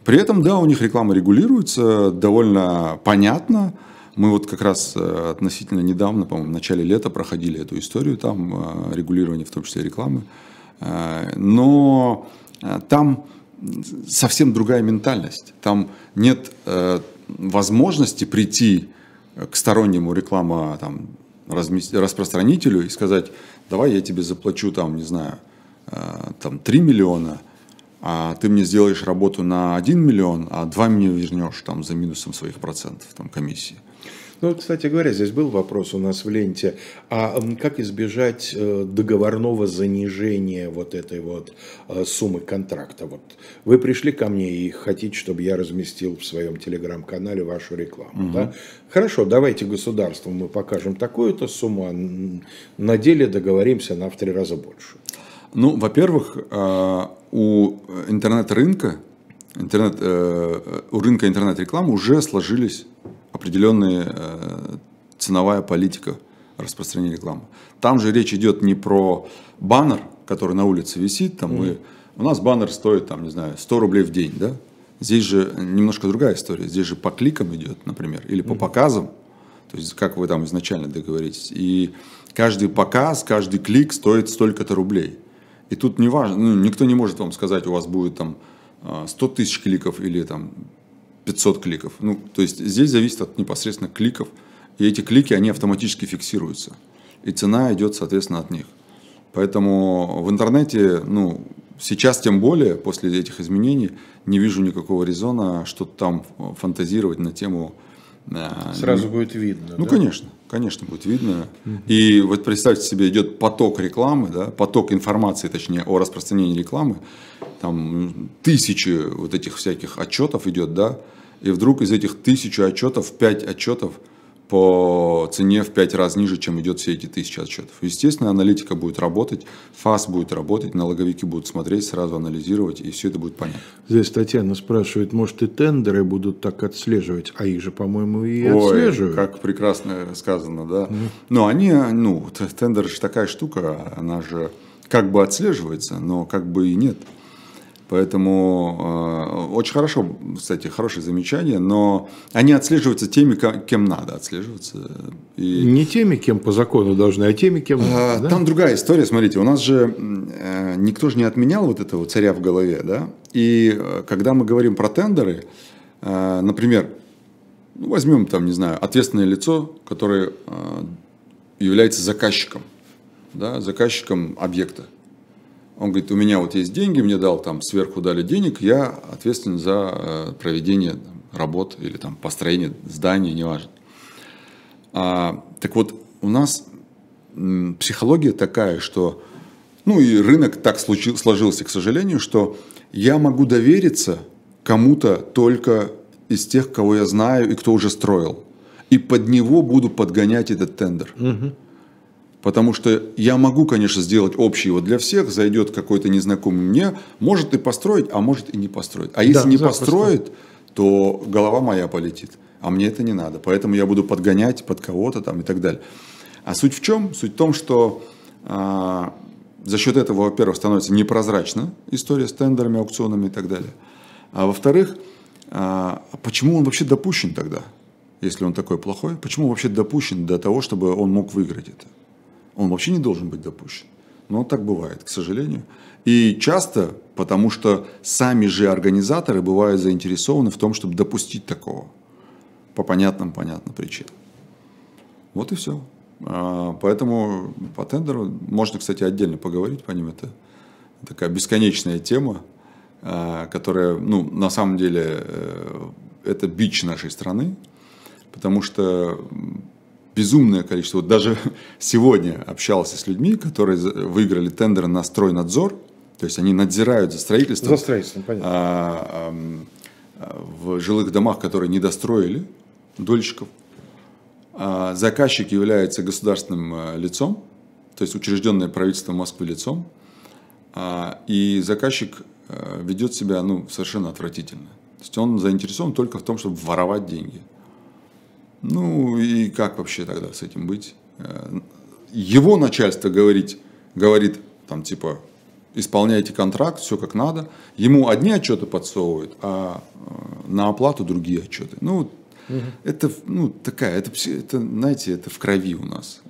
При этом, да, у них реклама регулируется довольно понятно, мы вот как раз э, относительно недавно, по-моему, в начале лета проходили эту историю, там э, регулирование, в том числе рекламы. Э, но там совсем другая ментальность. Там нет возможности прийти к стороннему реклама там, распространителю и сказать, давай я тебе заплачу там, не знаю, там 3 миллиона, а ты мне сделаешь работу на 1 миллион, а 2 мне вернешь там за минусом своих процентов там комиссии. Ну, кстати говоря, здесь был вопрос у нас в ленте, а как избежать э, договорного занижения вот этой вот э, суммы контракта? Вот вы пришли ко мне и хотите, чтобы я разместил в своем телеграм-канале вашу рекламу, угу. да? Хорошо, давайте государству мы покажем такую-то сумму, а на деле договоримся на в три раза больше. Ну, во-первых, э, у интернет-рынка, интернет, у рынка интернет-рекламы уже сложились определенная э, ценовая политика распространения рекламы. Там же речь идет не про баннер, который на улице висит, там мы, у нас баннер стоит, там, не знаю, 100 рублей в день, да? Здесь же немножко другая история. Здесь же по кликам идет, например, или по показам, то есть как вы там изначально договоритесь. И каждый показ, каждый клик стоит столько-то рублей. И тут не важно, ну, никто не может вам сказать, у вас будет там 100 э, тысяч кликов или там 500 кликов. Ну, то есть здесь зависит от непосредственно кликов. И эти клики, они автоматически фиксируются. И цена идет, соответственно, от них. Поэтому в интернете, ну, сейчас тем более, после этих изменений, не вижу никакого резона что-то там фантазировать на тему... Э, Сразу будет видно. Ну, да? конечно, конечно, будет видно. И вот представьте себе, идет поток рекламы, да, поток информации, точнее, о распространении рекламы там тысячи вот этих всяких отчетов идет, да, и вдруг из этих тысячи отчетов, пять отчетов по цене в пять раз ниже, чем идет все эти тысячи отчетов. Естественно, аналитика будет работать, ФАС будет работать, налоговики будут смотреть, сразу анализировать, и все это будет понятно. Здесь Татьяна спрашивает, может и тендеры будут так отслеживать, а их же, по-моему, и Ой, отслеживают. как прекрасно сказано, да. Mm. Но они, ну, тендер же такая штука, она же как бы отслеживается, но как бы и нет. Поэтому э, очень хорошо, кстати, хорошее замечание, но они отслеживаются теми, кем надо отслеживаться. И... Не теми, кем по закону должны, а теми, кем а, да? Там другая история, смотрите, у нас же э, никто же не отменял вот этого царя в голове, да? И э, когда мы говорим про тендеры, э, например, ну, возьмем там, не знаю, ответственное лицо, которое э, является заказчиком, да, заказчиком объекта. Он говорит, у меня вот есть деньги, мне дал там сверху дали денег, я ответственен за э, проведение работ или там построение здания, неважно. А, так вот, у нас психология такая, что, ну и рынок так случил, сложился, к сожалению, что я могу довериться кому-то только из тех, кого я знаю и кто уже строил. И под него буду подгонять этот тендер. Угу. Потому что я могу, конечно, сделать общий вот для всех, зайдет какой-то незнакомый мне, может и построить, а может и не построить. А если да, не построит, то голова моя полетит. А мне это не надо. Поэтому я буду подгонять под кого-то там и так далее. А суть в чем? Суть в том, что а, за счет этого, во-первых, становится непрозрачна история с тендерами, аукционами и так далее. А во-вторых, а, почему он вообще допущен тогда, если он такой плохой? Почему он вообще допущен до того, чтобы он мог выиграть это? Он вообще не должен быть допущен. Но так бывает, к сожалению. И часто, потому что сами же организаторы бывают заинтересованы в том, чтобы допустить такого. По понятным, понятным причинам. Вот и все. А, поэтому по тендеру можно, кстати, отдельно поговорить по ним. Это такая бесконечная тема, а, которая, ну, на самом деле, э, это бич нашей страны, потому что безумное количество. Вот даже [laughs] сегодня общался с людьми, которые выиграли тендер на стройнадзор, то есть они надзирают за строительством, за строительством понятно. А, а, в жилых домах, которые не достроили, дольщиков. А, заказчик является государственным а, лицом, то есть учрежденное правительством Москвы лицом, а, и заказчик а, ведет себя ну, совершенно отвратительно. То есть он заинтересован только в том, чтобы воровать деньги. Ну и как вообще тогда с этим быть? Э, его начальство говорит, говорит там типа, исполняйте контракт, все как надо. Ему одни отчеты подсовывают, а э, на оплату другие отчеты. Ну, угу. это ну, такая, это, это, знаете, это в крови у нас.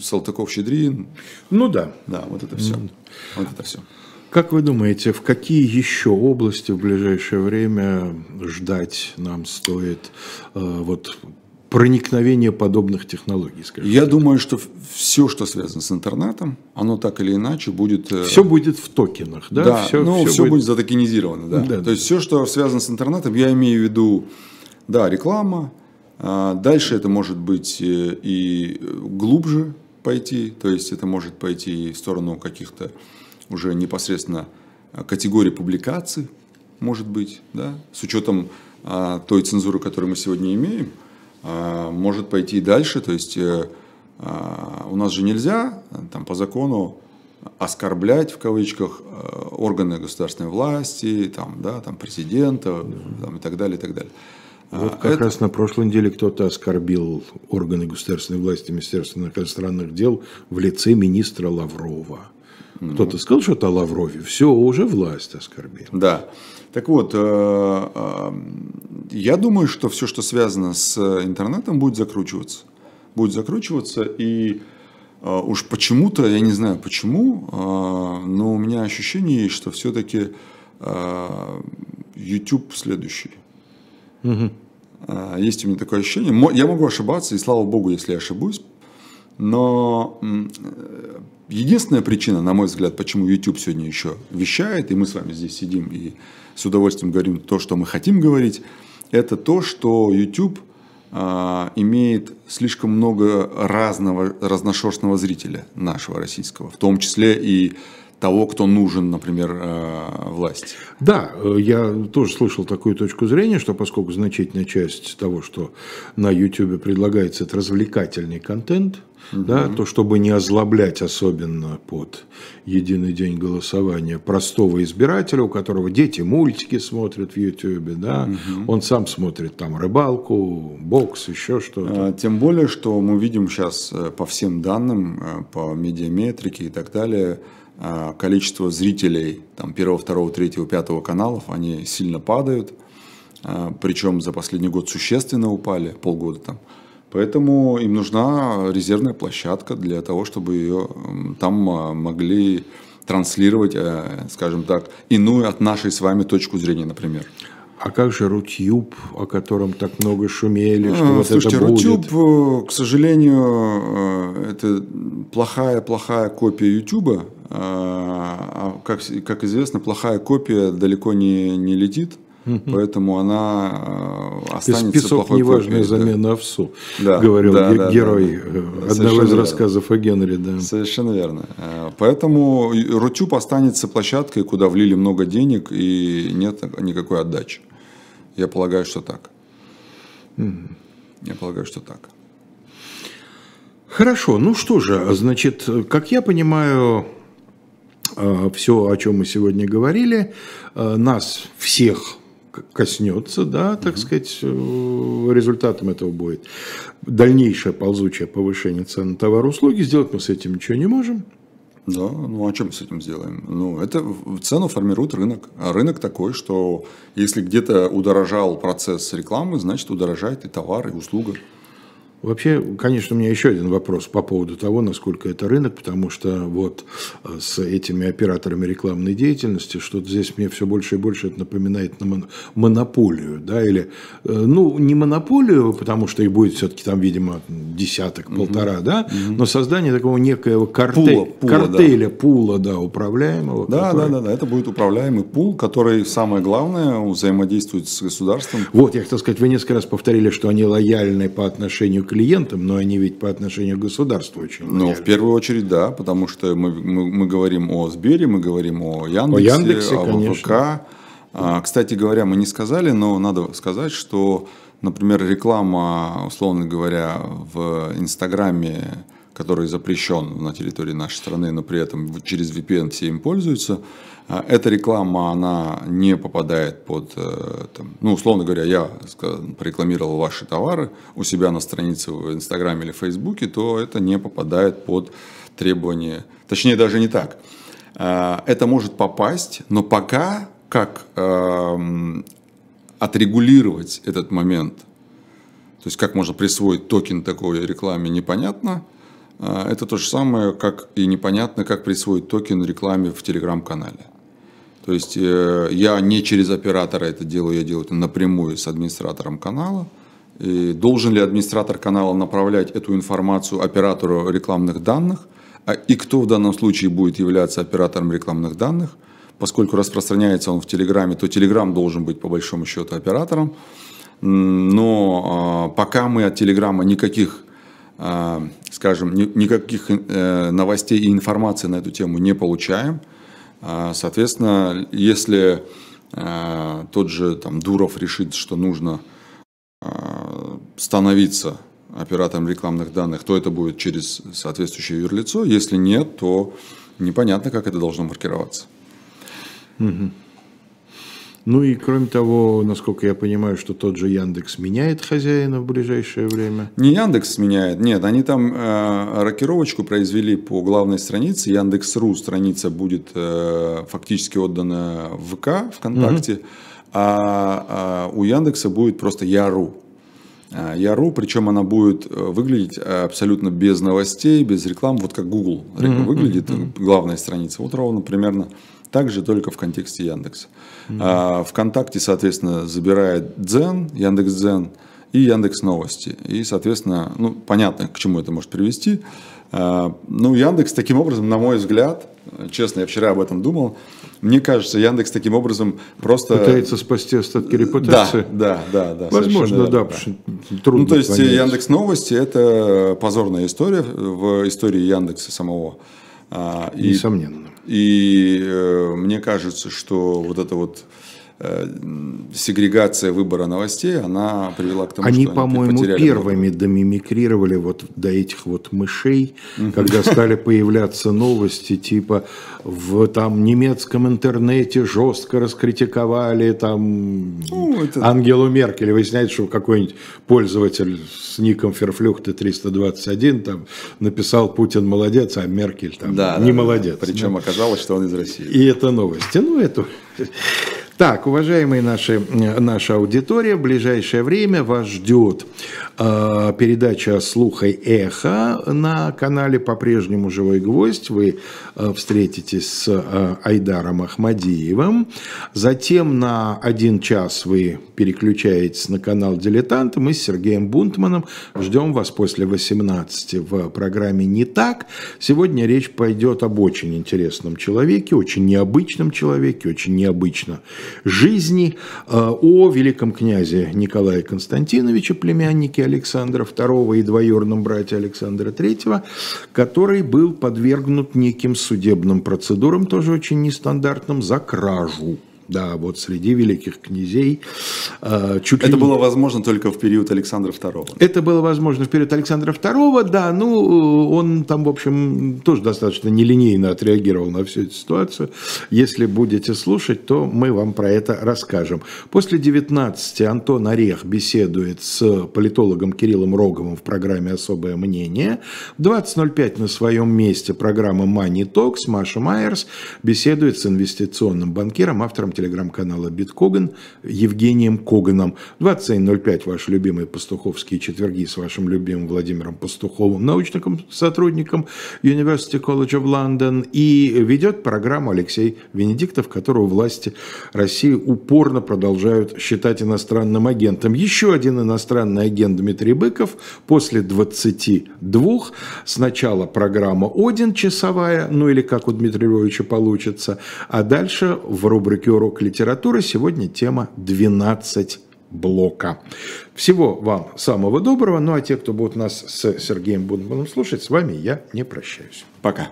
Салтыков, Щедрин. Ну да. Да, вот это все. Вот это все. Как вы думаете, в какие еще области в ближайшее время ждать нам стоит э, вот проникновения подобных технологий, скажем. Я так. думаю, что все, что связано с интернетом, оно так или иначе будет... Э, все будет в токенах, да? Да, все, ну, все, все будет... будет затокенизировано, да. да. То есть все, что связано с интернетом, я имею в виду, да, реклама, а дальше это может быть э, и глубже пойти, то есть это может пойти в сторону каких-то уже непосредственно категорий публикаций, может быть, да, с учетом а, той цензуры, которую мы сегодня имеем – а, может пойти дальше. То есть э, а, у нас же нельзя там, по закону оскорблять в кавычках э, органы государственной власти, там, да, там, президента там, и так далее, и так далее. А, вот как Это... раз на прошлой неделе кто-то оскорбил органы государственной власти Министерства иностранных дел в лице министра Лаврова. Кто-то сказал что-то о Лаврове, все, уже власть оскорбил. Да. Так вот, э, э, я думаю, что все, что связано с интернетом, будет закручиваться. Будет закручиваться, и э, уж почему-то, я не знаю почему, но у меня ощущение есть, что все-таки YouTube следующий. Угу. Есть у меня такое ощущение. Я могу ошибаться, и слава богу, если я ошибусь. Но единственная причина, на мой взгляд, почему YouTube сегодня еще вещает, и мы с вами здесь сидим и с удовольствием говорим то, что мы хотим говорить, это то, что YouTube а, имеет слишком много разного, разношерстного зрителя нашего российского, в том числе и того, кто нужен, например, э, власти. Да, э, я тоже слышал такую точку зрения, что поскольку значительная часть того, что на YouTube предлагается, это развлекательный контент, угу. да, то чтобы не озлоблять особенно под единый день голосования простого избирателя, у которого дети мультики смотрят в YouTube, да, угу. он сам смотрит там рыбалку, бокс, еще что-то. А, тем более, что мы видим сейчас э, по всем данным, по медиаметрике и так далее, количество зрителей там, первого, второго, третьего, пятого каналов, они сильно падают, а, причем за последний год существенно упали, полгода там. Поэтому им нужна резервная площадка для того, чтобы ее там а, могли транслировать, скажем так, иную от нашей с вами точку зрения, например. А как же Рутюб, о котором так много шумели, что а, вот слушайте, это будет? Рутюб, э, к сожалению, э, это плохая-плохая копия Ютуба. А, а как, как известно, плохая копия далеко не, не летит. поэтому она э, останется Песок плохой неважная копией, да. замена овсу, Да, говорил да, да, герой да, да. э, одного Совершенно из верно. рассказов о Генри. Да. Совершенно верно. Э, Поэтому Рутюб останется площадкой, куда влили много денег и нет никакой отдачи. Я полагаю, что так. Я полагаю, что так. Хорошо, ну что же, значит, как я понимаю, все, о чем мы сегодня говорили, э, нас всех коснется, да, так сказать, э, результатом этого будет дальнейшее ползучее повышение цен на товары и услуги. Сделать мы с этим ничего не можем. Да, ну а что мы с этим сделаем? Ну, это цену формирует рынок. А рынок такой, что если где-то удорожал процесс рекламы, значит удорожает и товар, и услуга. Вообще, конечно, у меня еще один вопрос по поводу того, насколько это рынок, потому что вот э, с этими операторами рекламной деятельности, что-то здесь мне все больше и больше это напоминает на мон- монополию, да, или, э, ну, не монополию, потому что их будет все-таки там, видимо, десяток, полтора, да, но создание такого некоего карте- Пула, пула, картеля, пула, да, управляемого. Да, который- да, да, да, это будет управляемый пул, который, самое главное, взаимодействует с государством. Вот, я хотел сказать, вы несколько раз повторили, что они лояльны по отношению к клиентам, но они ведь по отношению к государству очень Ну, лояльны. в первую очередь, да, потому что мы, мы, мы говорим о Сбере, мы говорим о Яндексе, О Яндексе, о конечно. ВК. А, кстати говоря, мы не сказали, но надо сказать, что, например, реклама, условно говоря, в Инстаграме, который запрещен на территории нашей страны, но при этом через VPN все им пользуются, а, эта реклама, она не попадает под, э, там, ну, условно говоря, я порекламировал ваши товары у себя на странице в Инстаграме или Фейсбуке, то это не попадает под требования, точнее даже не так. А, Это может попасть, но пока как эм, отрегулировать этот момент, то есть как можно присвоить токен такой рекламе, непонятно. А, Это то же самое, как и непонятно, как присвоить токен рекламе в телеграм-канале. То есть э, я не через оператора это делаю, я делаю это напрямую с администратором канала. И должен ли администратор канала направлять эту информацию оператору рекламных данных? А- И кто в данном случае будет являться оператором рекламных данных? Поскольку распространяется он в Телеграме, то Телеграм должен быть по большому счету оператором. Но а, пока мы от Телеграма никаких а, скажем, ни- никаких э, новостей и информации на эту тему не получаем. А, Соответственно, если а, тот же там, Дуров решит, что нужно а, становиться оператором рекламных данных, то это будет через соответствующее юрлицо. Если нет, то непонятно, как это должно маркироваться. Ну и кроме того, насколько я понимаю, что тот же Яндекс меняет хозяина в ближайшее время. Не Яндекс меняет, нет, они там э, рокировочку произвели по главной странице. Яндекс.ру страница будет э, фактически отдана в ВК, ВКонтакте, а, а у Яндекса будет просто Яру. А, Яру, причем она будет э, выглядеть э, абсолютно без новостей, без рекламы, вот как Google выглядит, главная страница. Вот ровно примерно так же, только в контексте Яндекса. А, ВКонтакте, соответственно, забирает Дзен, Яндекс.Дзен и Яндекс Новости. И, соответственно, ну, понятно, к чему это может привести. А, Ну, Яндекс таким образом, на мой взгляд, честно, я вчера об этом думал, мне кажется, Яндекс таким образом просто... Пытается спасти остатки Да, репутации. да, да, да. Возможно, совершенно да, потому что трудно ну, то есть понять. Яндекс Новости это позорная история в истории Яндекса самого. А, И, Несомненно. И э, мне кажется, что вот эта вот сегрегация выбора новостей, она привела к тому, Они, что по-моему, потеряли первыми домимикрировали вот до этих вот мышей, когда стали появляться новости, типа в там немецком интернете жестко раскритиковали там Ну, это- Ангелу Меркель. Выясняется, что какой-нибудь пользователь с ником Ферфлюхты 321 там написал Путин молодец, а Меркель там Да, не да, да. молодец. Причем оказалось, что он из России. И это новости. Ну, это... Так, уважаемые наши, наша аудитория, в ближайшее время вас ждет э, передача «Слухай эхо» на канале по-прежнему «Живой гвоздь». Вы э, встретитесь с э, Айдаром Ахмадиевым. Затем на один час вы переключаетесь на канал «Дилетанты». Мы с Сергеем Бунтманом ждем вас после 18 в программе «Не так». Сегодня речь пойдет об очень интересном человеке, очень необычном человеке, очень необычно жизни э, о великом князе Николае Константиновиче, племяннике Александра II и двоюродном брате Александра III, который был подвергнут неким судебным процедурам, тоже очень нестандартным, за кражу. Да, вот среди великих князей. Э, чуть Это ли... было возможно только в период Александра II. Это было возможно в период Александра II, да. Ну, он там, в общем, тоже достаточно нелинейно отреагировал на всю эту ситуацию. Если будете слушать, то мы вам про это расскажем. После 19 Антон Орех беседует с политологом Кириллом Роговым в программе «Особое мнение». В 20.05 на своем месте программа Money Talks Маша Майерс беседует с инвестиционным банкиром, автором телеграм-канала Биткоган Евгением Коганом. 27.05 ваши любимые пастуховские четверги с вашим любимым Владимиром Пастуховым, научным сотрудником University College of London. И ведет программу Алексей Венедиктов, которого власти России упорно продолжают считать иностранным агентом. Еще один иностранный агент Дмитрий Быков после 22. Сначала программа «Один» часовая, ну или как у Дмитрия Львовича получится, а дальше в рубрике урок литературы. Сегодня тема 12 блока. Всего вам самого доброго. Ну а те, кто будут нас с Сергеем Бунманом слушать, с вами я не прощаюсь. Пока.